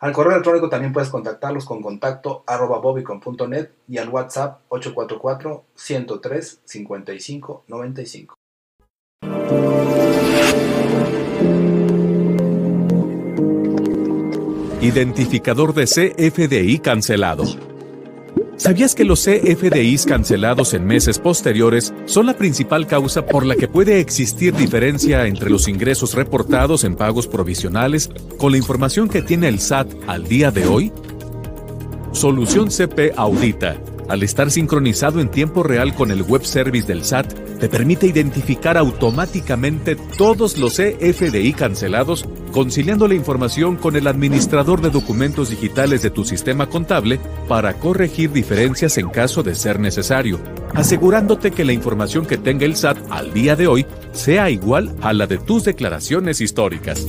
Al correo electrónico también puedes contactarlos con contacto arroba bobicon.net y al WhatsApp 844-103-5595. Identificador de CFDI cancelado. ¿Sabías que los CFDIs cancelados en meses posteriores son la principal causa por la que puede existir diferencia entre los ingresos reportados en pagos provisionales con la información que tiene el SAT al día de hoy? Solución CP Audita al estar sincronizado en tiempo real con el web service del SAT, te permite identificar automáticamente todos los EFDI cancelados, conciliando la información con el administrador de documentos digitales de tu sistema contable para corregir diferencias en caso de ser necesario, asegurándote que la información que tenga el SAT al día de hoy sea igual a la de tus declaraciones históricas.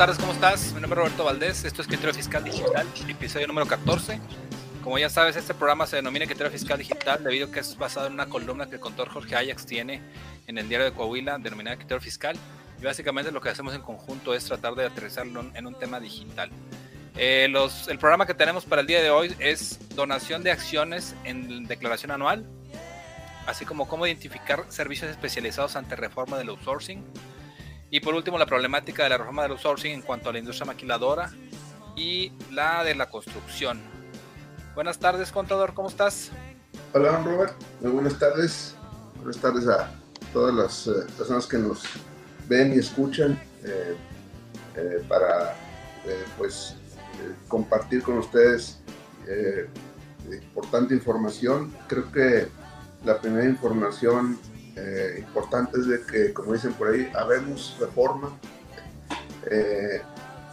tardes, ¿cómo estás? Mi nombre es Roberto Valdés, esto es Criterio Fiscal Digital, episodio número 14. Como ya sabes, este programa se denomina Criterio Fiscal Digital debido a que es basado en una columna que el contador Jorge Ajax tiene en el diario de Coahuila, denominada Criterio Fiscal. Y básicamente lo que hacemos en conjunto es tratar de aterrizarlo en un tema digital. Eh, los, el programa que tenemos para el día de hoy es donación de acciones en declaración anual, así como cómo identificar servicios especializados ante reforma del outsourcing y por último, la problemática de la reforma del outsourcing en cuanto a la industria maquiladora y la de la construcción. Buenas tardes, contador, ¿cómo estás? Hola, Robert. Muy buenas tardes. Buenas tardes a todas las eh, personas que nos ven y escuchan eh, eh, para pues compartir con ustedes importante información. Creo que la primera información importante es de que, como dicen por ahí, habemos reforma.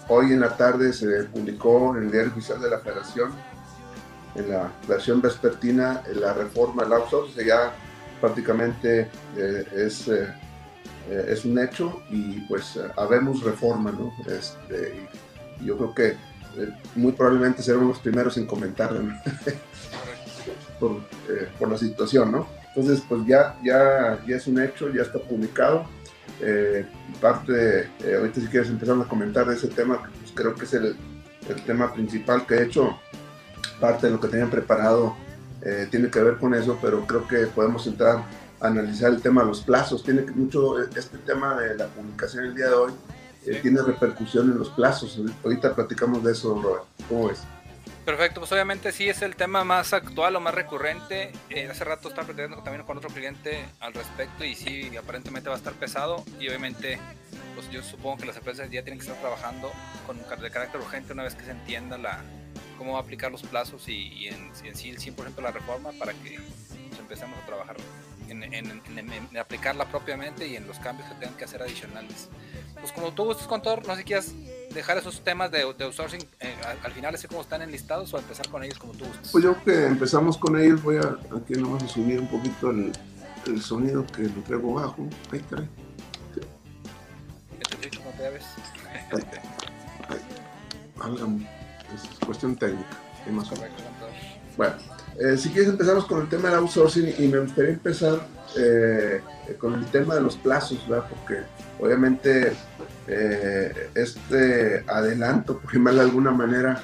Hoy en la tarde se publicó en el Diario Oficial de la Federación, en la versión vespertina, la reforma del outsourcing, ya prácticamente eh, es, es un hecho y pues habemos reforma, ¿no? Este, yo creo que muy probablemente seremos los primeros en comentar por, por la situación, ¿no? Entonces, pues ya, ya, ya es un hecho, ya está publicado. Eh, parte, eh, ahorita si quieres empezar a comentar de ese tema, pues creo que es el, el, tema principal que he hecho, parte de lo que tenían preparado eh, tiene que ver con eso, pero creo que podemos entrar a analizar el tema de los plazos. Tiene mucho, este tema de la publicación el día de hoy, tiene repercusión en los plazos. Ahorita platicamos de eso, Robert. ¿Cómo ves? Perfecto, pues obviamente sí es el tema más actual o más recurrente. Eh, hace rato estaba platicando también con otro cliente al respecto y sí, aparentemente va a estar pesado y obviamente pues yo supongo que las empresas ya tienen que estar trabajando con de carácter urgente una vez que se entienda la cómo va a aplicar los plazos y, en, sí el 100% la reforma para que pues, empecemos a trabajar en, en, aplicarla propiamente y en los cambios que tengan que hacer adicionales. Pues como tú gustes, contador, no sé si quieras dejar esos temas de, outsourcing eh, al, final, así como están enlistados, o empezar con ellos como tú gustes. Pues yo que empezamos con ellos, voy a aquí nomás a subir un poquito el, el sonido que lo traigo bajo. Ahí está. ¿Te como te ves? Es cuestión técnica. Más bueno, eh, si quieres empezamos con el tema del outsourcing y me gustaría empezar eh, con el tema de los plazos, ¿verdad? Porque obviamente eh, este adelanto, por llamarlo de alguna manera,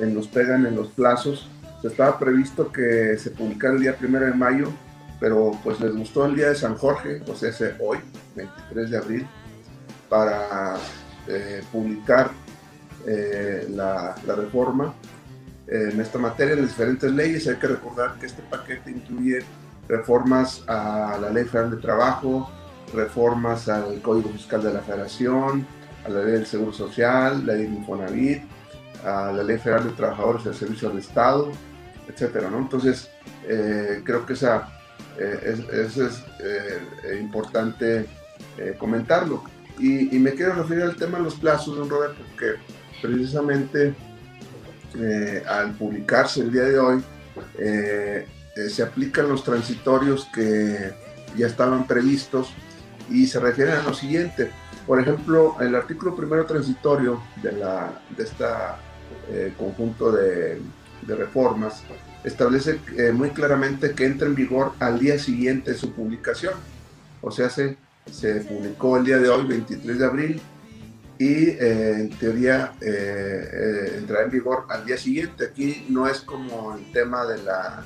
nos pegan en los plazos. Se estaba previsto que se publicara el día primero de mayo, pero pues les gustó el día de San Jorge, o sea, ese hoy, 23 de abril, para eh, la, la, reforma en esta materia, en diferentes leyes. Hay que recordar que este paquete incluye reformas a la Ley Federal de Trabajo, reformas al Código Fiscal de la Federación, a la Ley del Seguro Social, la Ley de Infonavit, a la Ley Federal de Trabajadores del Servicio del Estado, etcétera, ¿no? Entonces, eh, creo que esa eso es importante comentarlo. Y, me quiero referir al tema de los plazos, don Roberto, porque precisamente al publicarse el día de hoy, se aplican los transitorios que ya estaban previstos y se refieren a lo siguiente. Por ejemplo, el artículo primero transitorio de, la, de este conjunto de, de, reformas establece eh, muy claramente que entra en vigor al día siguiente de su publicación. O sea, se, se publicó el día de hoy, 23 de abril, y eh, en teoría entrará en vigor al día siguiente. Aquí no es como el tema de la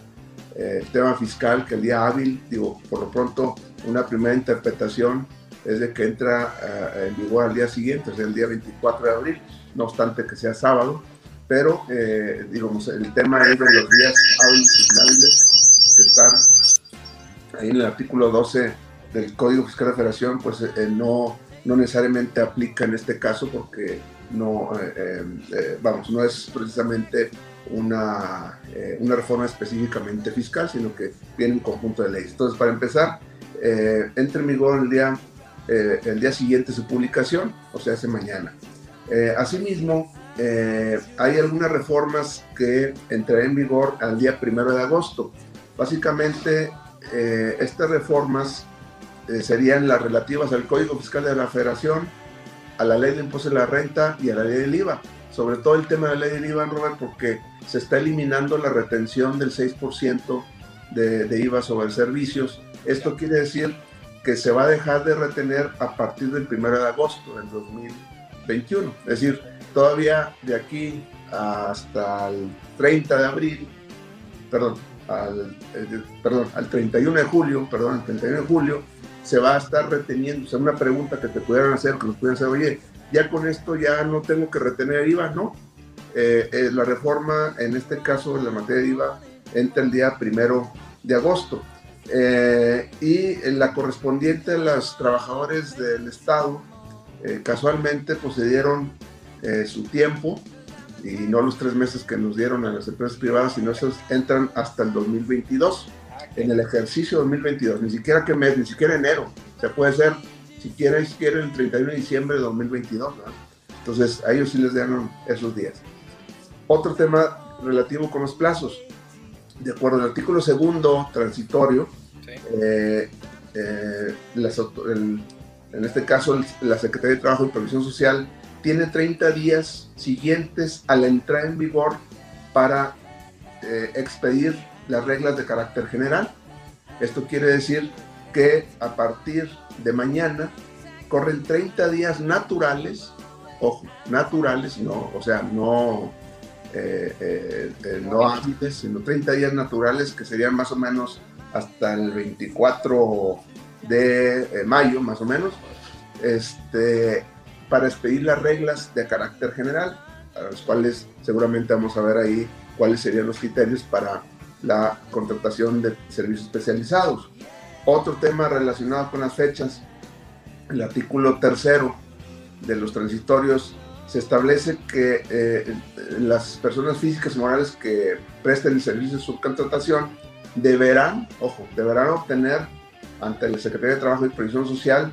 el tema fiscal que el día hábil, digo, por lo pronto una primera interpretación es de que entra eh, en vigor al día siguiente, sea, el día 24 de abril, no obstante que sea sábado, pero eh, digamos, el tema es de los días hábiles que están ahí en el artículo 12 del Código Fiscal de Federación, pues eh, no, no necesariamente aplica en este caso porque no, vamos, no es precisamente una, una reforma específicamente fiscal, sino que viene un conjunto de leyes. Entonces, para empezar, eh, entre en vigor el día, eh, el día siguiente su publicación, o sea, hace mañana. Eh, asimismo, hay algunas reformas que entrarán en vigor al día primero de agosto. Básicamente, estas reformas serían las relativas al Código Fiscal de la Federación, a la Ley de Impuestos de la Renta y a la Ley del IVA. Sobre todo el tema de la Ley del IVA, Robert, porque se está eliminando la retención del 6% de, de IVA sobre servicios esto quiere decir que se va a dejar de retener a partir del 1 de agosto del 2021. Es decir, todavía de aquí hasta el 30 de abril, perdón, al, eh, perdón, al 31 de julio, perdón, al 31 de julio, se va a estar reteniendo. O sea, una pregunta que te pudieran hacer, que nos pudieran hacer, oye, ya con esto ya no tengo que retener IVA, ¿no? Eh, eh, la reforma, en este caso, en la materia de IVA, entra el día primero de agosto. Eh, y la correspondiente a los trabajadores del Estado casualmente posedieron eh, su tiempo y no los tres meses que nos dieron a las empresas privadas, sino esos entran hasta el 2022, en el ejercicio 2022, ni siquiera que mes, ni siquiera enero, se puede ser, si quieren, si quieren, el 31 de diciembre de 2022, entonces a ellos sí les dieron esos días. Otro tema relativo con los plazos, de acuerdo al artículo segundo transitorio, eh, eh, en este caso la Secretaría de Trabajo y Previsión Social tiene 30 días siguientes a la entrada en vigor para eh, expedir las reglas de carácter general. Esto quiere decir que a partir de mañana corren 30 días naturales, ojo, naturales, no, o sea, no, no hábiles, sino 30 días naturales que serían más o menos hasta el 24 de eh, mayo, más o menos, este, para expedir las reglas de carácter general, a las cuales seguramente vamos a ver ahí cuáles serían los criterios para la contratación de servicios especializados. Otro tema relacionado con las fechas, el artículo tercero de los transitorios se establece que eh, las personas físicas y morales que presten el servicio de subcontratación deberán, ojo, deberán obtener ante la Secretaría de Trabajo y Previsión Social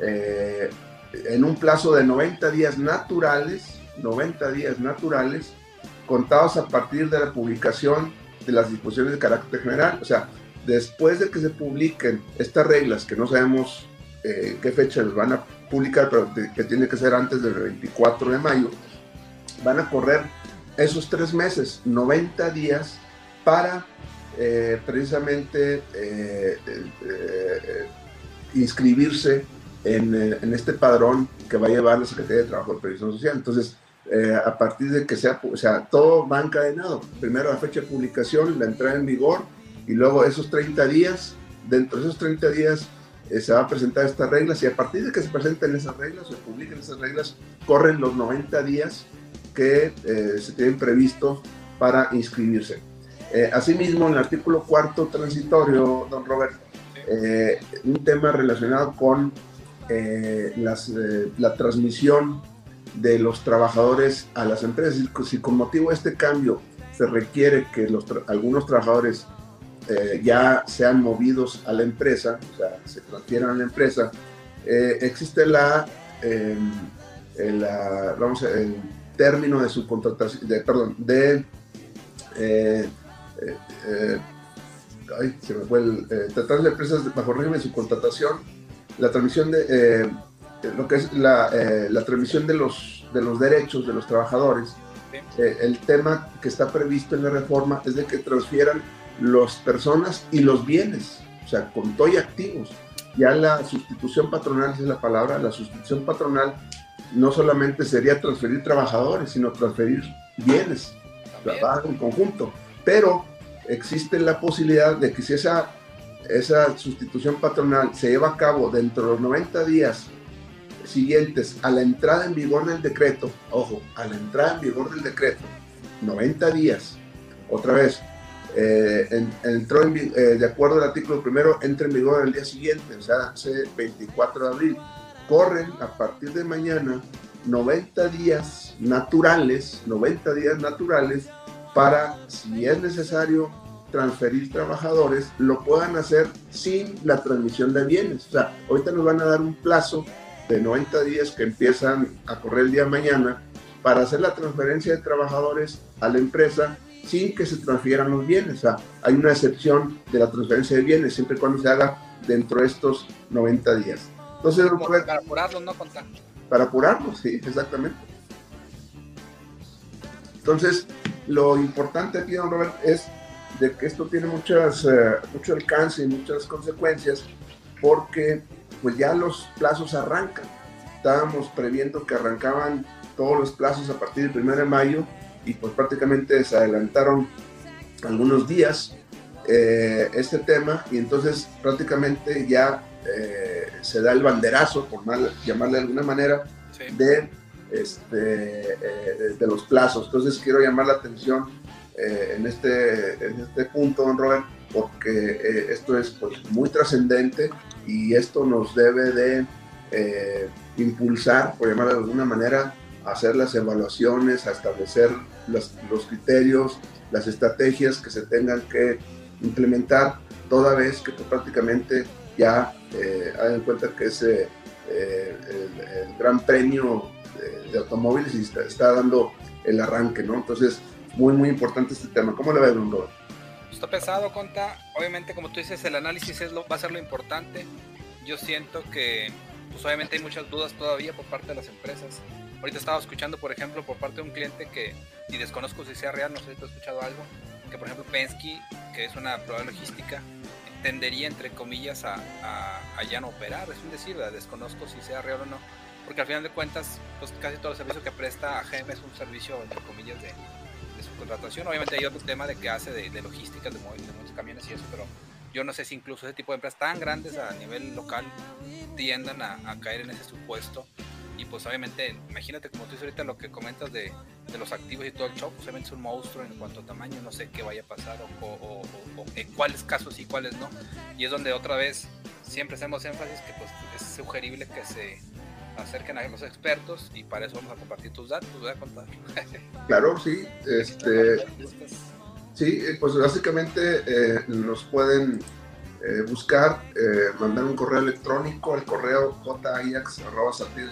eh, en un plazo de 90 días naturales, 90 días naturales, contados a partir de la publicación de las disposiciones de carácter general. O sea, después de que se publiquen estas reglas, que no sabemos eh, qué fecha les van a publicar, pero que tiene que ser antes del 24 de mayo, van a correr esos tres meses, 90 días, para eh, precisamente eh, inscribirse en, este padrón que va a llevar la Secretaría de Trabajo y Previsión Social. Entonces, a partir de que sea, o sea, todo va encadenado. Primero la fecha de publicación, la entrada en vigor y luego esos 30 días, dentro de esos 30 días se va a presentar estas reglas y a partir de que se presenten esas reglas, se publiquen esas reglas, corren los 90 días que se tienen previstos para inscribirse. Eh, asimismo, en el artículo cuarto transitorio, don Roberto, eh, un tema relacionado con eh, la transmisión de los trabajadores a las empresas. Si con motivo de este cambio se requiere que los algunos trabajadores eh, ya sean movidos a la empresa, o sea, se transfieran a la empresa, eh, existe la, em, el, vamos el término de su contratación, de, perdón, de, ay, se me fue el, tratar de empresas bajo régimen de su contratación, la transmisión de, lo que es la, la transmisión de los, de los derechos de los trabajadores, el tema que está previsto en la reforma es de que transfieran las personas y los bienes, o sea, con todo y activos. Ya la sustitución patronal, es la palabra, la sustitución patronal no solamente sería transferir trabajadores, sino transferir bienes, trabajo en conjunto. Pero existe la posibilidad de que si esa, esa sustitución patronal se lleva a cabo dentro de los 90 días siguientes a la entrada en vigor del decreto, ojo, a la entrada en vigor del decreto, 90 días, otra vez, eh, entró en, eh, de acuerdo al artículo primero, entra en vigor el día siguiente, o sea, hace 24 de abril. Corren a partir de mañana 90 días naturales, 90 días naturales para, si es necesario transferir trabajadores, lo puedan hacer sin la transmisión de bienes. O sea, ahorita nos van a dar un plazo de 90 días que empiezan a correr el día de mañana para hacer la transferencia de trabajadores a la empresa sin que se transfieran los bienes. O sea, hay una excepción de la transferencia de bienes siempre y cuando se haga dentro de estos 90 días. Entonces, para apurarlos, no contar. Para apurarlos, sí, exactamente. Entonces, lo importante aquí, don Robert, es de que esto tiene muchas, eh, mucho alcance y muchas consecuencias porque pues ya los plazos arrancan. Estábamos previendo que arrancaban todos los plazos a partir del 1 de mayo y pues prácticamente se adelantaron algunos días eh, este tema y entonces prácticamente ya eh, se da el banderazo, por mal, llamarle de alguna manera, de, este, eh, de los plazos. Entonces quiero llamar la atención en, este, en este punto, don Robert, porque esto es pues, muy trascendente y esto nos debe de impulsar, por llamarlo de alguna manera, hacer las evaluaciones, a establecer los, criterios, las estrategias que se tengan que implementar, toda vez que pues, prácticamente ya eh, hagan cuenta que es eh, el, gran premio de, automóviles y está, dando el arranque, ¿no? Entonces, muy, muy importante este tema. ¿Cómo le va, Bruno? Está pesado, Conta. Obviamente, como tú dices, el análisis es lo, va a ser lo importante. Yo siento que, pues obviamente hay muchas dudas todavía por parte de las empresas Ahorita estaba escuchando, por ejemplo, por parte de un cliente que, y desconozco si sea real, no sé si tú has escuchado algo, que por ejemplo Penske, que es una prueba logística, tendería entre comillas a, a, ya no operar, es un decir, desconozco si sea real o no, porque al final de cuentas, pues casi todo el servicio que presta a GM es un servicio, entre comillas, de, de subcontratación. Obviamente hay otro tema de que hace de, logística, de, de muchos camiones y eso, pero yo no sé si incluso ese tipo de empresas tan grandes a nivel local tiendan a, a caer en ese supuesto y pues obviamente, imagínate como tú dices ahorita lo que comentas de, de los activos y todo el show, pues obviamente es un monstruo en cuanto a tamaño, no sé qué vaya a pasar o, o, en cuáles casos y cuáles no. Y es donde otra vez siempre hacemos énfasis que pues es sugerible que se acerquen a los expertos y para eso vamos a compartir tus datos, voy a contar. Claro, sí, este... Sí, eh, pues básicamente eh, nos pueden eh, buscar, mandar un correo electrónico al correo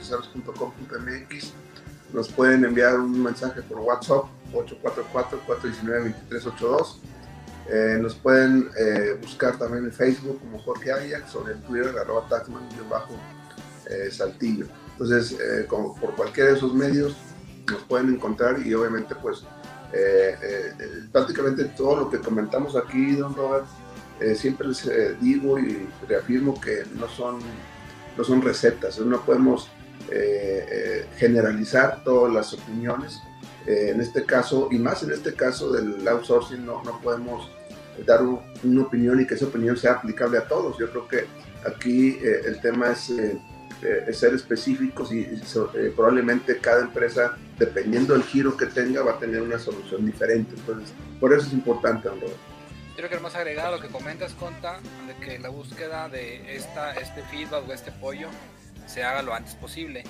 jax.com.mx. Nos pueden enviar un mensaje por WhatsApp 844-419-2382. Eh, nos pueden buscar también en Facebook como Jorge Ajax o en Twitter arroba taxman-saltillo. Entonces, por cualquiera de esos medios nos pueden encontrar y obviamente pues prácticamente todo lo que comentamos aquí, don Robert, eh, siempre les eh, digo y reafirmo que no son, no son recetas, no podemos eh, generalizar todas las opiniones. en este caso, y más en este caso del outsourcing, no, no podemos dar una opinión y que esa opinión sea aplicable a todos. Yo creo que aquí el tema es, ser específicos y, probablemente cada empresa, dependiendo del giro que tenga, va a tener una solución diferente. Entonces, por eso es importante, Andrés creo que más agregado lo que comentas, Conta, de que la búsqueda de esta, este feedback o este pollo se haga lo antes posible,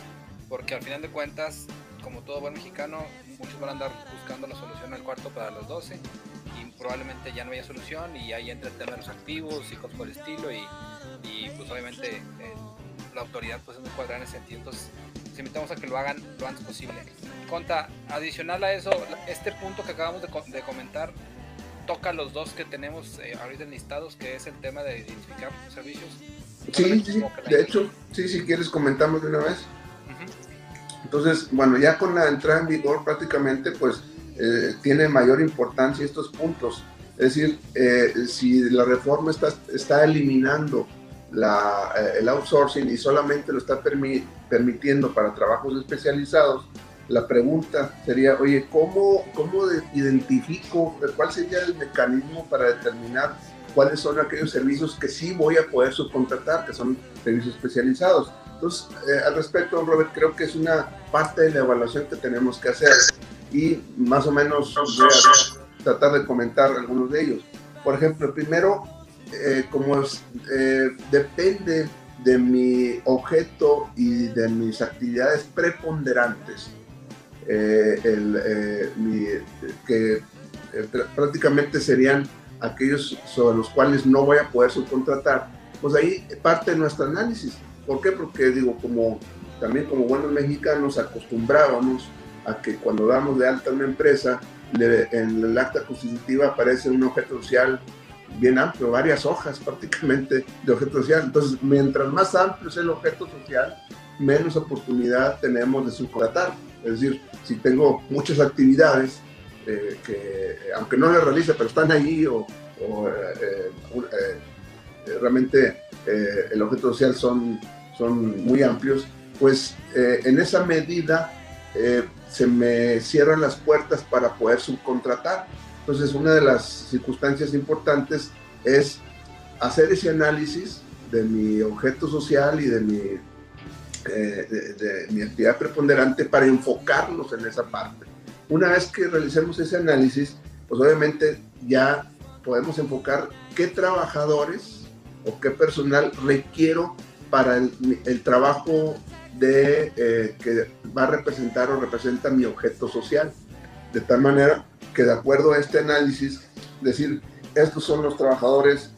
porque al final de cuentas, como todo buen mexicano, muchos van a andar buscando la solución al cuarto para los 12 y probablemente ya no haya solución y ahí entra el tema de los activos y cosas por el estilo y, y pues obviamente eh, la autoridad pues es muy cuadrada en ese sentido. Entonces, les invitamos a que lo hagan lo antes posible. Conta, adicional a eso, este punto que acabamos de, de comentar toca los dos que tenemos eh, ahorita listados, que es el tema de identificar servicios. Sí, sí, de hecho, sí, si quieres comentamos de una vez. Entonces, bueno, ya con la entrada en vigor prácticamente, pues eh, tiene mayor importancia estos puntos. Es decir, eh, si la reforma está, está eliminando la, eh, el outsourcing y solamente lo está permitiendo para trabajos especializados, la pregunta sería, oye, ¿cómo, ¿cómo identifico, cuál sería el mecanismo para determinar cuáles son aquellos servicios que sí voy a poder subcontratar, que son servicios especializados? Entonces, eh, al respecto, Robert, creo que es una parte de la evaluación que tenemos que hacer y más o menos voy a tratar de comentar algunos de ellos. Por ejemplo, primero, eh, como eh, depende de mi objeto y de mis actividades preponderantes, que prácticamente serían aquellos sobre los cuales no voy a poder subcontratar, pues ahí parte de nuestro análisis. ¿Por qué? Porque digo, como también como buenos mexicanos acostumbrábamos a que cuando damos de alta una empresa, en el acta constitutiva aparece un objeto social bien amplio, varias hojas prácticamente de objeto social. Entonces, mientras más amplio es el objeto social, menos oportunidad tenemos de subcontratar. Es decir, si tengo muchas actividades eh, que, eh, aunque no las realice, pero están ahí o, eh, realmente el objeto social son, son muy amplios, pues en esa medida se me cierran las puertas para poder subcontratar. Entonces, una de las circunstancias importantes es hacer ese análisis de mi objeto social y de mi, de mi actividad preponderante para enfocarnos en esa parte. Una vez que realicemos ese análisis, pues obviamente ya podemos enfocar qué trabajadores o qué personal requiero para el, trabajo de, eh, que va a representar o representa mi objeto social. De tal manera que de acuerdo a este análisis, decir, estos son los trabajadores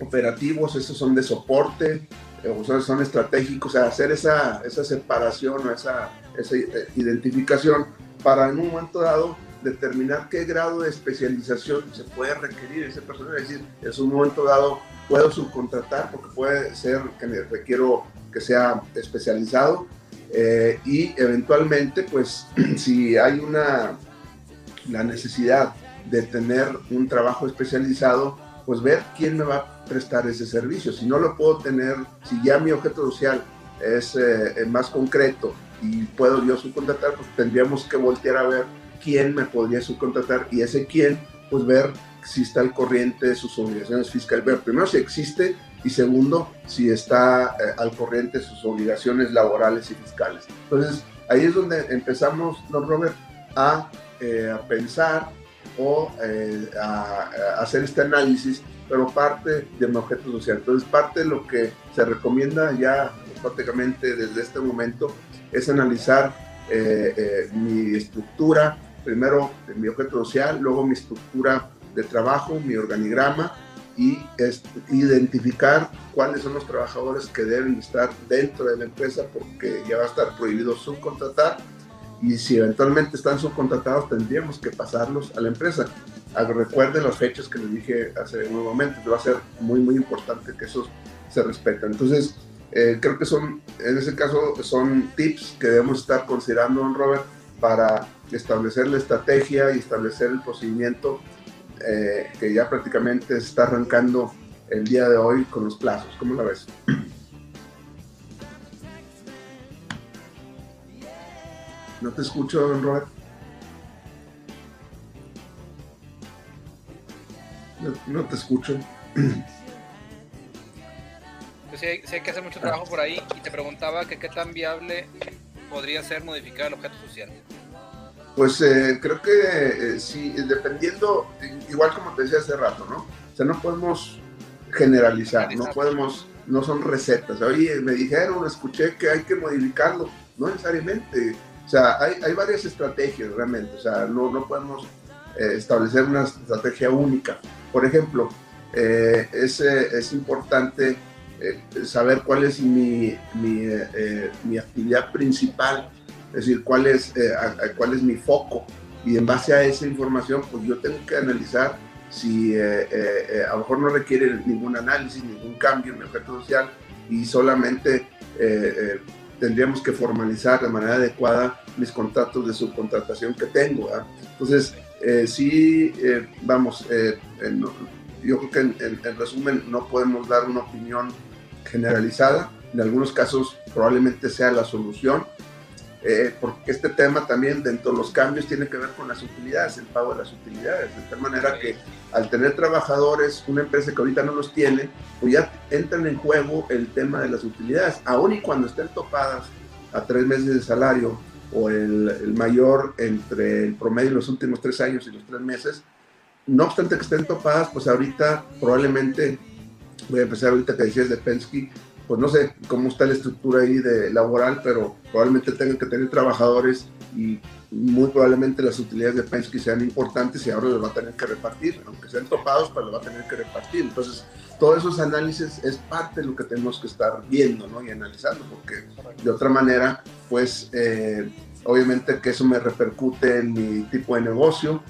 operativos, estos son de soporte, eh, son estratégicos, o sea, hacer esa, esa separación o esa, esa eh, identificación para en un momento dado determinar qué grado de especialización se puede requerir ese personal. Es decir, en un momento dado puedo subcontratar porque puede ser que requiero que sea especializado eh, y eventualmente pues si hay una la necesidad de tener un trabajo especializado pues ver quién me va a prestar ese servicio si no lo puedo tener si ya mi objeto social es eh, más concreto y puedo yo subcontratar, pues tendríamos que voltear a ver quién me podría subcontratar y ese quién, pues ver si está al corriente de sus obligaciones fiscales. Ver primero si existe y segundo si está eh, al corriente de sus obligaciones laborales y fiscales. Entonces ahí es donde empezamos, don Robert, a, eh, a pensar o eh, a, a, hacer este análisis, pero parte de mi objeto social. Entonces parte de lo que se recomienda ya prácticamente desde este momento es analizar eh, eh, mi estructura, primero mi objeto social, luego mi estructura de trabajo, mi organigrama y identificar cuáles son los trabajadores que deben estar dentro de la empresa porque ya va a estar prohibido subcontratar y si eventualmente están subcontratados tendríamos que pasarlos a la empresa. Ah, recuerden las fechas que les dije hace un momento, va a ser muy muy importante que eso se respeten. Entonces, eh, creo que son, en ese caso, son tips que debemos estar considerando, don Robert, para establecer la estrategia y establecer el procedimiento eh, que ya prácticamente está arrancando el día de hoy con los plazos. ¿Cómo la ves? No te escucho, don Robert. no te escucho. sí hay, que hacer mucho trabajo por ahí y te preguntaba que qué tan viable podría ser modificar el objeto social. Pues eh, creo que eh, sí, dependiendo, igual como te decía hace rato, ¿no? O sea, no podemos generalizar, no podemos, no son recetas. Oye, me dijeron, escuché que hay que modificarlo. No necesariamente. Sea, hay, hay varias estrategias realmente, o sea, no, no podemos eh, establecer una estrategia única. Por ejemplo, eh, es, es, importante saber cuál es mi, mi, mi, actividad principal, es decir, cuál es, cuál es mi foco. Y en base a esa información, pues yo tengo que analizar si a lo mejor no requiere ningún análisis, ningún cambio en el objeto social y solamente tendríamos que formalizar de manera adecuada mis contratos de subcontratación que tengo. Entonces, eh, sí, eh, vamos, eh, yo creo que en, en, resumen no podemos dar una opinión generalizada. En algunos casos probablemente sea la solución, eh, porque este tema también dentro de los cambios tiene que ver con las utilidades, el pago de las utilidades, de tal manera que al tener trabajadores, una empresa que ahorita no los tiene, pues ya entran en juego el tema de las utilidades, aun y cuando estén topadas a tres meses de salario o el, el mayor entre el promedio de los últimos tres años y los tres meses, no obstante que estén topadas, pues ahorita probablemente, voy a empezar ahorita que decías de Pensky, pues no sé cómo está la estructura ahí de laboral, pero probablemente tengan que tener trabajadores y muy probablemente las utilidades de Penske sean importantes y ahora los va a tener que repartir, aunque sean topados, pero los va a tener que repartir. Entonces, todos esos análisis es parte de lo que tenemos que estar viendo ¿no? y analizando, porque de otra manera, pues eh, obviamente que eso me repercute en mi tipo de negocio,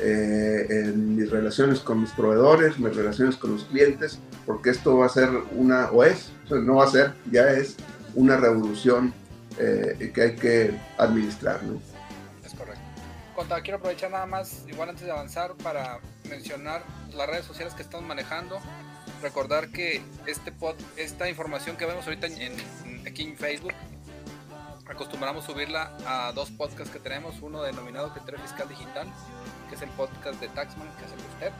eh, en mis relaciones con mis proveedores, mis relaciones con los clientes, porque esto va a ser una, o es, no va a ser, ya es una revolución eh, que hay que administrar. Es correcto. Conta, quiero aprovechar nada más, igual antes de avanzar, para mencionar las redes sociales que estamos manejando. Recordar que este pod, esta información que vemos ahorita aquí en Facebook acostumbramos subirla a dos podcasts que tenemos, uno denominado Criterio Fiscal Digital que es el podcast de Taxman, que el usted.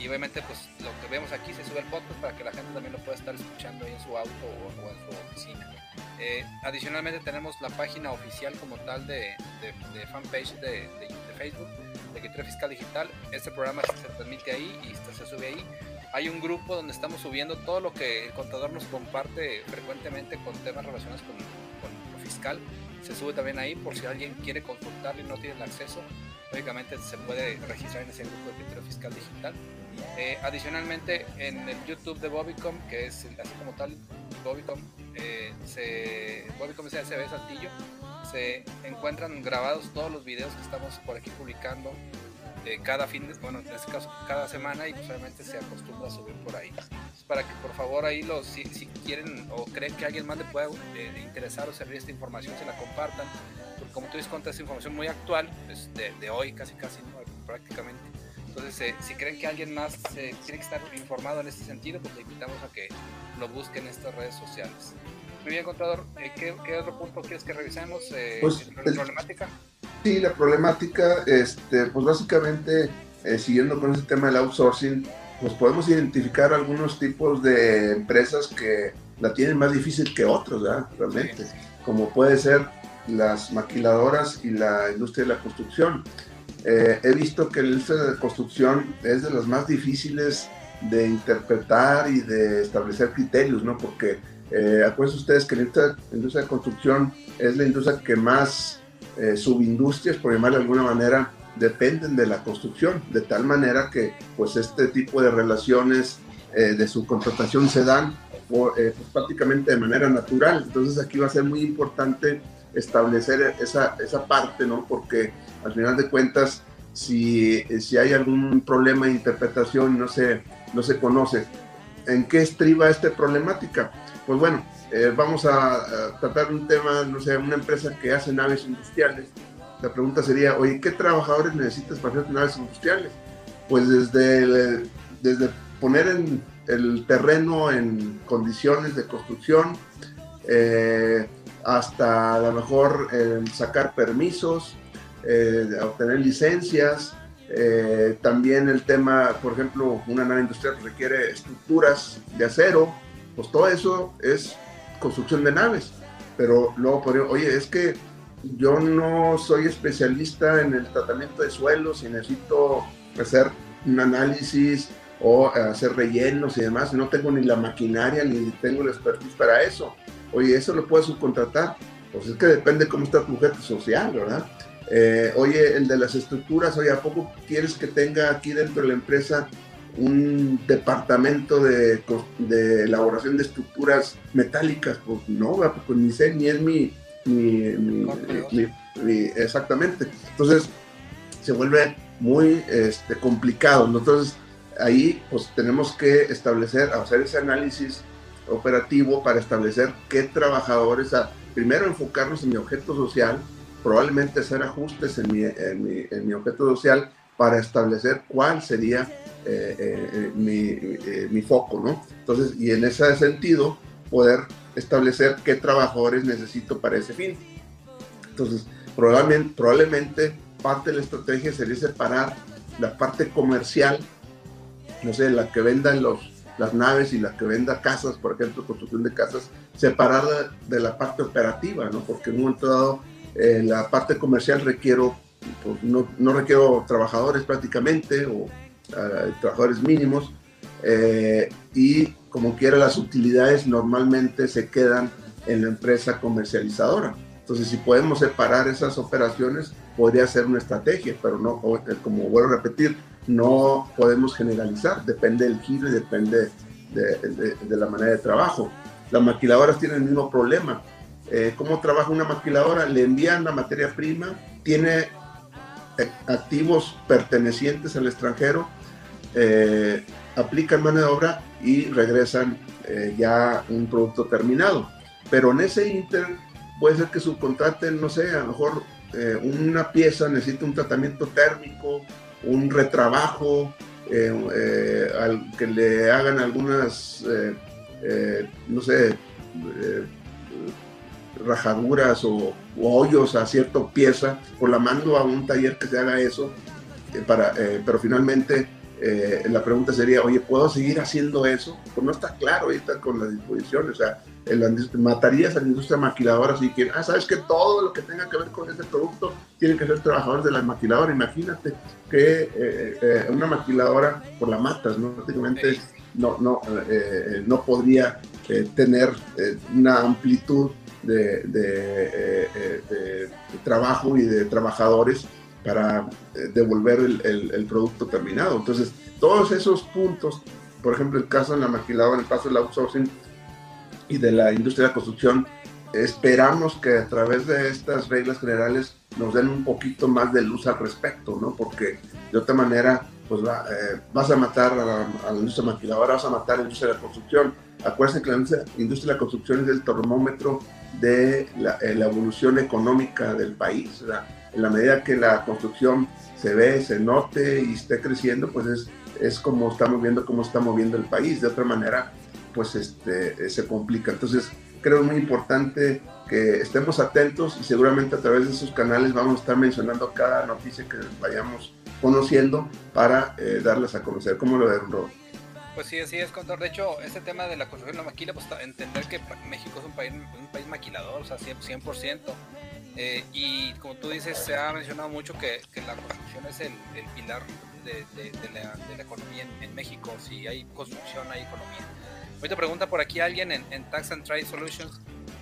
Y obviamente, pues lo que vemos aquí se sube el podcast para que la gente también lo pueda estar escuchando ahí en su auto o, en su oficina. Eh, adicionalmente, tenemos la página oficial como tal de, de, fanpage de, de, Facebook, de Criterio Fiscal Digital. Este programa se transmite ahí y se sube ahí. Hay un grupo donde estamos subiendo todo lo que el contador nos comparte frecuentemente con temas relacionados con, Se sube también ahí por si alguien quiere consultarlo y no tiene el acceso lógicamente se puede registrar en ese grupo de criterio fiscal digital. Eh, adicionalmente, en el YouTube de Bobicom, que es así como tal, Bobicom, eh, se, Bobicom SSB Saltillo, se encuentran grabados todos los videos que estamos por aquí publicando eh, cada fin, de, bueno, en este caso cada semana y solamente se acostumbra a subir por ahí. para que por favor ahí los, si, si quieren o creen que alguien más le pueda eh, interesar o servir esta información, se la compartan como tú dices, esta información muy actual, pues, de, hoy casi casi, prácticamente. Entonces, eh, si creen que alguien más tiene que estar informado en este sentido, pues le invitamos a que lo busquen en estas redes sociales. Muy bien, contador, eh, ¿qué, otro punto quieres que revisemos? Eh, pues, ¿La problemática? Sí, la problemática, este, pues básicamente, siguiendo con ese tema del outsourcing, pues podemos identificar algunos tipos de empresas que la tienen más difícil que otros, ¿verdad? Realmente. Como puede ser las maquiladoras y la industria de la construcción. Eh, he visto que la industria de la construcción es de las más difíciles de interpretar y de establecer criterios, ¿no? Porque eh, acuérdense ustedes que la industria, de construcción es la industria que más eh, subindustrias, por llamarlo de alguna manera, dependen de la construcción, de tal manera que pues este tipo de relaciones eh, de subcontratación se dan pues, prácticamente de manera natural. Entonces aquí va a ser muy importante establecer esa, esa parte, ¿no? Porque al final de cuentas, si, si hay algún problema de interpretación no se, no se conoce, ¿en qué estriba esta problemática? Pues bueno, eh, vamos a, tratar un tema, no sé, una empresa que hace naves industriales. La pregunta sería, oye, ¿qué trabajadores necesitas para hacer naves industriales? Pues desde, desde poner en el terreno en condiciones de construcción, eh, hasta a lo mejor eh, sacar permisos, obtener licencias. Eh, también el tema, por ejemplo, una nave industrial requiere estructuras de acero, pues todo eso es construcción de naves. Pero luego, oye, es que yo no soy especialista en el tratamiento de suelos y necesito hacer un análisis o hacer rellenos y demás, no tengo ni la maquinaria ni tengo el expertise para eso. Oye, eso lo puedes subcontratar. Pues es que depende cómo está tu objeto social, ¿verdad? Eh, oye, el de las estructuras, oye, ¿a poco quieres que tenga aquí dentro de la empresa un departamento de, de elaboración de estructuras metálicas? Pues no, pues ni sé, ni es mi, exactamente. Entonces, se vuelve muy este, complicado. Entonces, ahí pues tenemos que establecer, hacer ese análisis operativo para establecer qué trabajadores, primero enfocarnos en mi objeto social, probablemente hacer ajustes en mi, en mi, objeto social para establecer cuál sería eh, eh, mi, mi, foco, ¿no? Entonces, y en ese sentido, poder establecer qué trabajadores necesito para ese fin. Entonces, probablemente, probablemente parte de la estrategia sería separar la parte comercial, no sé, la que vendan los, las naves y la que venda casas, por ejemplo, construcción de casas, separarla de la parte operativa, ¿no? Porque en un momento dado, eh, la parte comercial requiero, pues, no, no, requiero trabajadores prácticamente o trabajadores mínimos, eh, y como quiera las utilidades normalmente se quedan en la empresa comercializadora. Entonces, si podemos separar esas operaciones, podría ser una estrategia, pero no, eh, como vuelvo a repetir, no podemos generalizar, depende del giro y depende de, la manera de trabajo. Las maquiladoras tienen el mismo problema. Eh, ¿Cómo trabaja una maquiladora? Le envían la materia prima, tiene eh, activos pertenecientes al extranjero, aplican mano de obra y regresan ya un producto terminado. Pero en ese inter puede ser que subcontraten, no sé, a lo mejor eh, una pieza necesita un tratamiento térmico, un retrabajo, eh, eh, que le hagan algunas, no sé, rajaduras o, hoyos a cierta pieza, por la mando a un taller que se haga eso, pero finalmente la pregunta sería, oye, ¿puedo seguir haciendo eso? Pues no está claro ahorita con las disposiciones, o sea, matarías a la industria maquiladora si quieren, ah, sabes que todo lo que tenga que ver con ese producto tiene que ser trabajadores de la maquiladora. Imagínate que eh, eh, una maquiladora, por la matas, ¿no? Prácticamente no, no, eh, no podría tener una amplitud de, de, trabajo y de trabajadores para devolver el, producto terminado. Entonces, todos esos puntos, por ejemplo, el caso de la maquiladora, el caso del outsourcing, y de la industria de la construcción, esperamos que a través de estas reglas generales nos den un poquito más de luz al respecto, ¿no? Porque de otra manera, pues eh, vas a matar a la, industria maquiladora, vas a matar a la industria de la construcción. Acuérdense que la industria, de la construcción es el termómetro de la, eh, evolución económica del país. En la medida que la construcción se ve, se note y esté creciendo, pues es, es como estamos viendo cómo está moviendo el país. De otra manera, pues este, eh, se complica. Entonces, creo muy importante que estemos atentos y seguramente a través de esos canales vamos a estar mencionando cada noticia que vayamos conociendo para eh, darles a conocer. ¿Cómo lo ven, Rob? Pues sí, así es, Contor. De hecho, este tema de la construcción de la maquila, pues entender que México es un país, un país maquilador, o sea, 100%. Eh, y como tú dices, se ha mencionado mucho que, la construcción es el, pilar de, la, economía en, México. Si hay construcción, hay economía. Hoy te pregunta por aquí alguien en, Tax and Trade Solutions,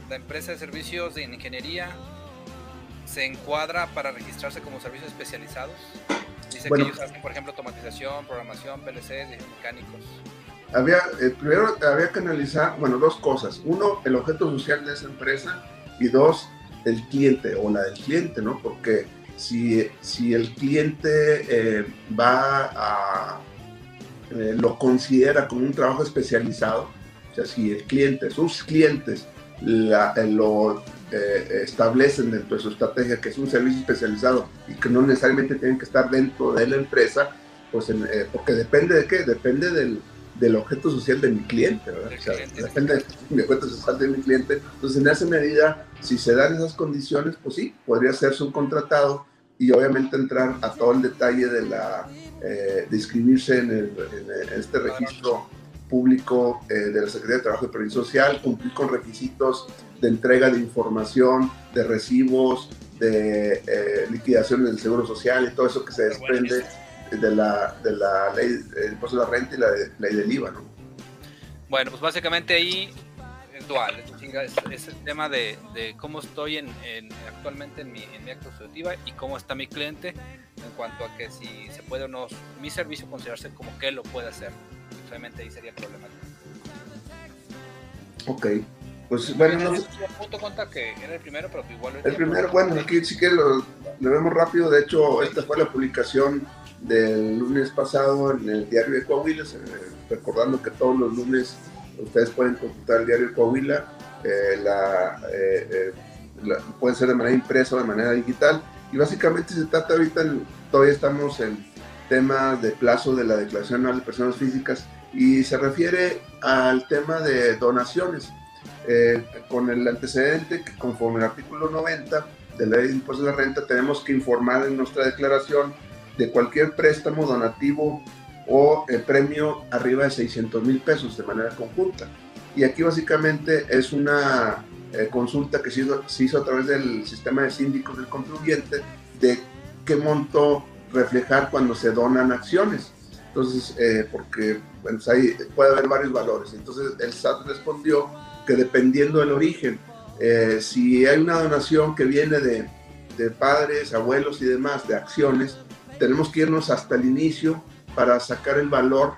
la empresa de servicios de ingeniería se encuadra para registrarse como servicios especializados. Dice que ellos hacen, por ejemplo, automatización, programación, PLCs, mecánicos. Había, eh, primero había que analizar, bueno, dos cosas. Uno, el objeto social de esa empresa y dos, el cliente o la del cliente, ¿no? Porque si, si el cliente eh, va a eh, lo considera como un trabajo especializado, o sea, si el cliente, sus clientes eh, lo eh, establecen dentro de su estrategia que es un servicio especializado y que no necesariamente tienen que estar dentro de la empresa, pues porque depende de qué, depende del, del objeto social de mi cliente, ¿verdad? O sea, depende del objeto social de mi cliente. Entonces, en esa medida, si se dan esas condiciones, pues sí, podría ser subcontratado y obviamente entrar a todo el detalle de la eh, de inscribirse en, este registro público eh, de la Secretaría de Trabajo y Previsión Social, cumplir con requisitos de entrega de información, de recibos, de eh, liquidaciones del Seguro Social y todo eso que se desprende de la, de la ley del impuesto de la renta y la ley del IVA. ¿no? Bueno, pues básicamente ahí es dual, es, el tema de, cómo estoy en, actualmente en mi, en mi acto y cómo está mi cliente en cuanto a que si se puede o no, mi servicio considerarse como que lo puede hacer. Obviamente ahí sería problemático. Ok. Pues bueno, no punto conta que era el primero, pero igual el primero, bueno, aquí sí que lo, vemos rápido. De hecho, esta fue la publicación del lunes pasado en el diario de Coahuila, recordando que todos los lunes ustedes pueden consultar el diario de Coahuila, eh, eh, eh, la, puede ser de manera impresa o de manera digital, y básicamente se trata ahorita, todavía estamos en temas de plazo de la declaración anual de personas físicas, y se refiere al tema de donaciones. Eh, con el antecedente que conforme al artículo 90 de la ley de impuestos de la renta tenemos que informar en nuestra declaración de cualquier préstamo donativo o el premio arriba de 600 mil pesos de manera conjunta. Y aquí básicamente es una eh, consulta que se hizo, se hizo, a través del sistema de síndicos del contribuyente de qué monto reflejar cuando se donan acciones. Entonces, eh, porque bueno, pues ahí puede haber varios valores. Entonces el SAT respondió que dependiendo del origen, eh, si hay una donación que viene de, de, padres, abuelos y demás, de acciones, tenemos que irnos hasta el inicio para sacar el valor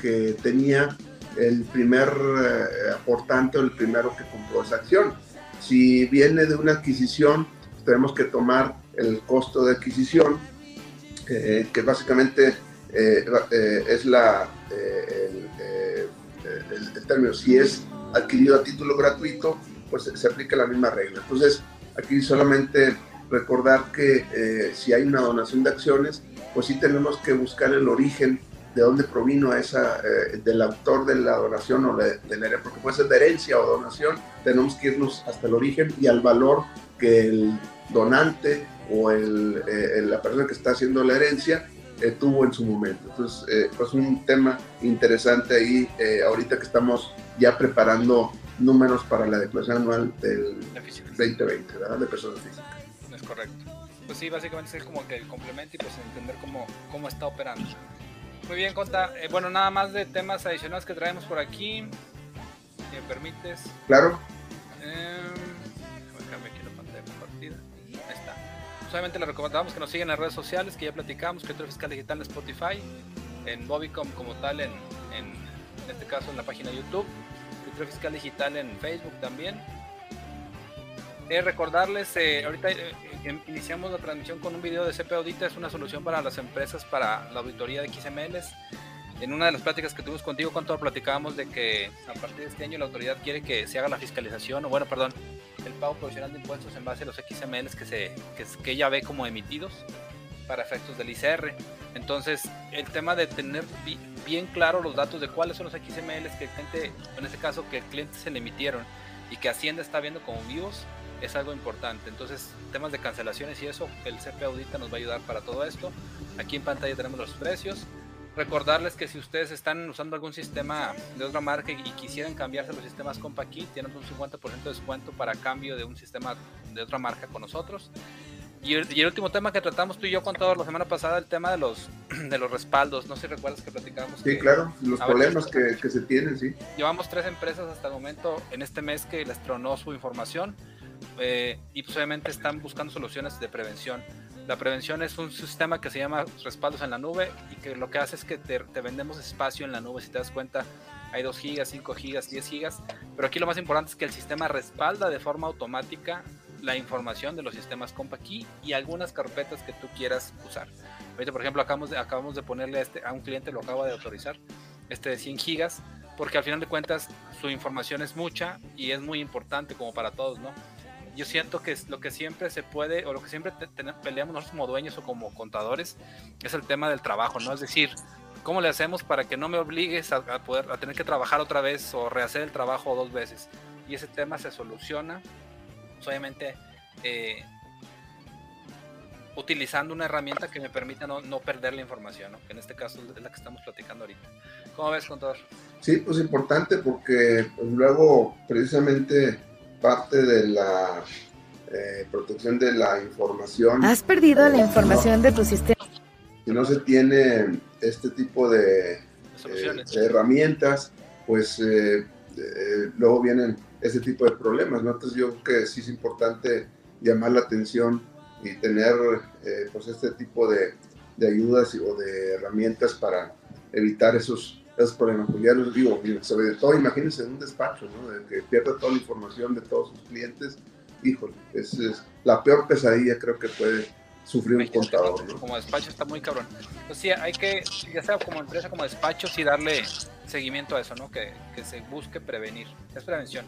que tenía el primer eh, aportante o el primero que compró esa acción. Si viene de una adquisición, tenemos que tomar el costo de adquisición, eh, que básicamente es la, el, el, término. Si es adquirido a título gratuito, pues se aplica la misma regla. Entonces, aquí solamente recordar que eh, si hay una donación de acciones, pues sí tenemos que buscar el origen de dónde provino esa, eh, del autor de la donación o de, de, la porque puede ser de herencia o donación, tenemos que irnos hasta el origen y al valor que el donante o el, eh, la persona que está haciendo la herencia tuvo en su momento. Entonces, pues un tema interesante ahí, ahorita que estamos ya preparando números para la declaración anual del 2020, ¿verdad? De personas físicas. Es correcto. Pues sí, básicamente es como que el complemento y pues entender cómo, cómo está operando. Muy bien, Conta. Eh, bueno, nada más de temas adicionales que traemos por aquí. Si me permites. Claro. Eh, aquí la pantalla compartida. Ahí está. Solamente le recomendamos que nos sigan en las redes sociales, que ya platicamos, que Fiscal Digital en Spotify, en Bobicom como tal, en, en en este caso en la página de YouTube, Cultura Fiscal Digital en Facebook también. Eh, recordarles, eh, ahorita eh, em, iniciamos la transmisión con un video de CP Audita, es una solución para las empresas para la auditoría de XMLs. En una de las pláticas que tuvimos contigo, cuando platicábamos de que a partir de este año la autoridad quiere que se haga la fiscalización, o bueno, perdón, el pago provisional de impuestos en base a los XMLs que, se, que, que ella ve como emitidos para efectos del ICR. Entonces, el tema de tener bien claro los datos de cuáles son los XMLs que el cliente, en este caso, que el cliente se le emitieron y que Hacienda está viendo como vivos, es algo importante. Entonces, temas de cancelaciones y eso, el CP Audita nos va a ayudar para todo esto. Aquí en pantalla tenemos los precios. Recordarles que si ustedes están usando algún sistema de otra marca y quisieran cambiarse los sistemas CompaKey, tienen un 50% de descuento para cambio de un sistema de otra marca con nosotros. Y el, último tema que tratamos tú y yo con todos la semana pasada, el tema de los de los respaldos. No sé si recuerdas que platicamos. Sí, claro, los problemas que, que, se tienen, sí. Llevamos tres empresas hasta el momento en este mes que les tronó su información eh, y pues obviamente están buscando soluciones de prevención. La prevención es un sistema que se llama respaldos en la nube y que lo que hace es que te, te vendemos espacio en la nube. Si te das cuenta, hay 2 gigas, 5 gigas, 10 gigas. Pero aquí lo más importante es que el sistema respalda de forma automática la información de los sistemas CompaKey y algunas carpetas que tú quieras usar. Ahorita, por ejemplo, acabamos de, acabamos de ponerle a, este, a un cliente, lo acaba de autorizar, este de 100 gigas, porque al final de cuentas su información es mucha y es muy importante como para todos, ¿no? Yo siento que es lo que siempre se puede, o lo que siempre peleamos nosotros como dueños o como contadores, es el tema del trabajo, ¿no? Es decir, ¿cómo le hacemos para que no me obligues a, tener que trabajar otra vez o rehacer el trabajo dos veces? Y ese tema se soluciona pues, obviamente eh, utilizando una herramienta que me permita no, perder la información, que en este caso es la que estamos platicando ahorita. ¿Cómo ves, contador? Sí, pues importante porque pues, luego precisamente parte de la eh, protección de la información. Has perdido la información de tu sistema. Si no se tiene este tipo de, eh, herramientas, pues eh, luego vienen ese tipo de problemas, ¿no? Entonces yo creo que sí es importante llamar la atención y tener eh, pues este tipo de, de ayudas o de herramientas para evitar esos, esos problemas. Pues ya les digo, sobre todo imagínense en un despacho, ¿no? De que pierda toda la información de todos sus clientes, híjole, es, es la peor pesadilla creo que puede sufrir un contador. ¿no? Como despacho está muy cabrón. Pues sí, hay que, ya sea como empresa, como despacho, sí darle seguimiento a eso, ¿no? Que, que se busque prevenir. Es prevención.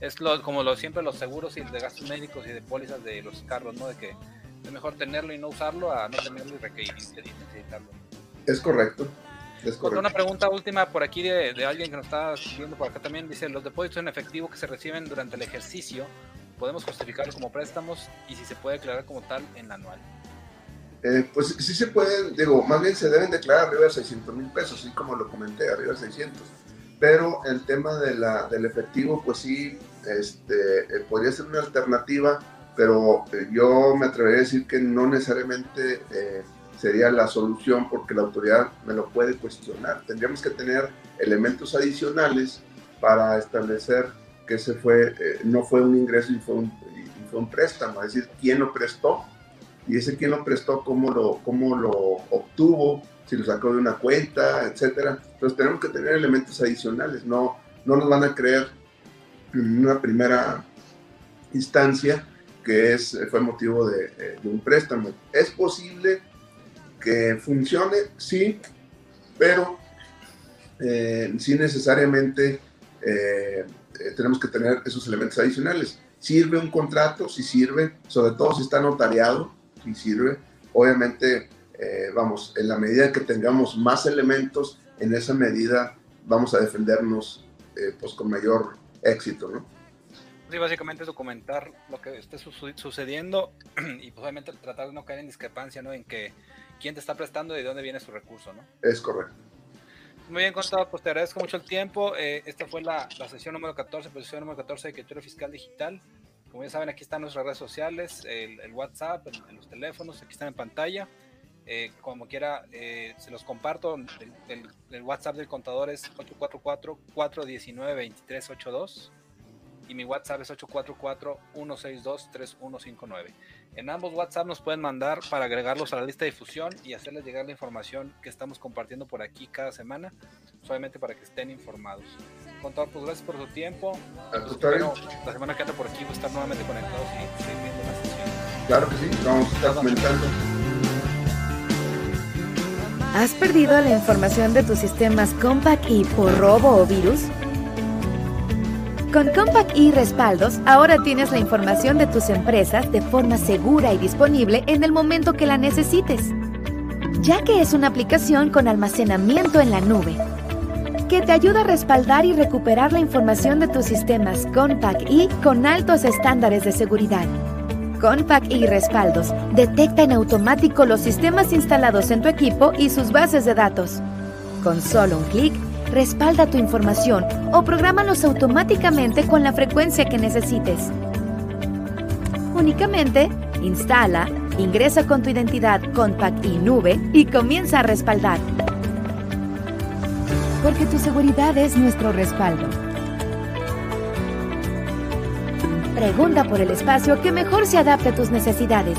Es lo, como lo, siempre los seguros y de gastos médicos y de pólizas de los carros, ¿no? De que es mejor tenerlo y no usarlo a no tenerlo y requerir necesitarlo. Es correcto. Una pregunta última por aquí de, de, alguien que nos está viendo por acá también. Dice, los depósitos en efectivo que se reciben durante el ejercicio, ¿podemos justificarlos como préstamos y si se puede declarar como tal en la anual? Eh, pues sí se pueden, digo, más bien se deben declarar arriba de 600 mil pesos, así como lo comenté, arriba de 600. Pero el tema de la, del efectivo, pues sí, este, eh, podría ser una alternativa, pero eh, yo me atrevería a decir que no necesariamente eh, sería la solución porque la autoridad me lo puede cuestionar. Tendríamos que tener elementos adicionales para establecer que ese fue, no fue un ingreso y fue un, y fue un préstamo, es decir, quién lo prestó y ese quién lo prestó, cómo lo, cómo lo obtuvo, si lo sacó de una cuenta, etcétera. Entonces tenemos que tener elementos adicionales, no, no nos van a creer en una primera instancia que es, fue motivo de, eh, de un préstamo. ¿Es posible que funcione? Sí, pero eh, sí necesariamente eh, eh, tenemos que tener esos elementos adicionales. ¿Sirve un contrato? Si sirve, sobre todo si está notariado, y sirve. Obviamente, eh, vamos, en la medida que tengamos más elementos, en esa medida vamos a defendernos pues con mayor éxito, ¿no? Sí, básicamente documentar lo que esté su sucediendo y pues obviamente tratar de no caer en discrepancia, ¿no? En que quién te está prestando y de dónde viene su recurso, ¿no? Es correcto. Muy bien, Contado, pues te agradezco mucho el tiempo. Eh, esta fue la, la, sesión número 14, posición número 14 de Criterio Fiscal Digital. Como ya saben, aquí están nuestras redes sociales, el, el WhatsApp, el, los teléfonos, aquí están en pantalla. Eh, como quiera, eh, se los comparto. El, el, WhatsApp del contador es 844-419-2382 y mi WhatsApp es 844-162-3159. En ambos WhatsApp nos pueden mandar para agregarlos a la lista de difusión y hacerles llegar la información que estamos compartiendo por aquí cada semana, solamente para que estén informados. Contador, pues gracias por su tiempo. Espero, la semana que anda por aquí voy a estar nuevamente conectados y seguir viendo la sesión. Claro que sí, vamos a estar comentando. ¿Has perdido la información de tus sistemas Compact y por robo o virus? Con Compact y Respaldos, ahora tienes la información de tus empresas de forma segura y disponible en el momento que la necesites, ya que es una aplicación con almacenamiento en la nube, que te ayuda a respaldar y recuperar la información de tus sistemas Compact y con altos estándares de seguridad. Compact y Respaldos detecta en automático los sistemas instalados en tu equipo y sus bases de datos. Con solo un clic, respalda tu información o prográmalos automáticamente con la frecuencia que necesites. Únicamente, instala, ingresa con tu identidad Compact y Nube y comienza a respaldar. Porque tu seguridad es nuestro respaldo. Pregunta por el espacio que mejor se adapte a tus necesidades.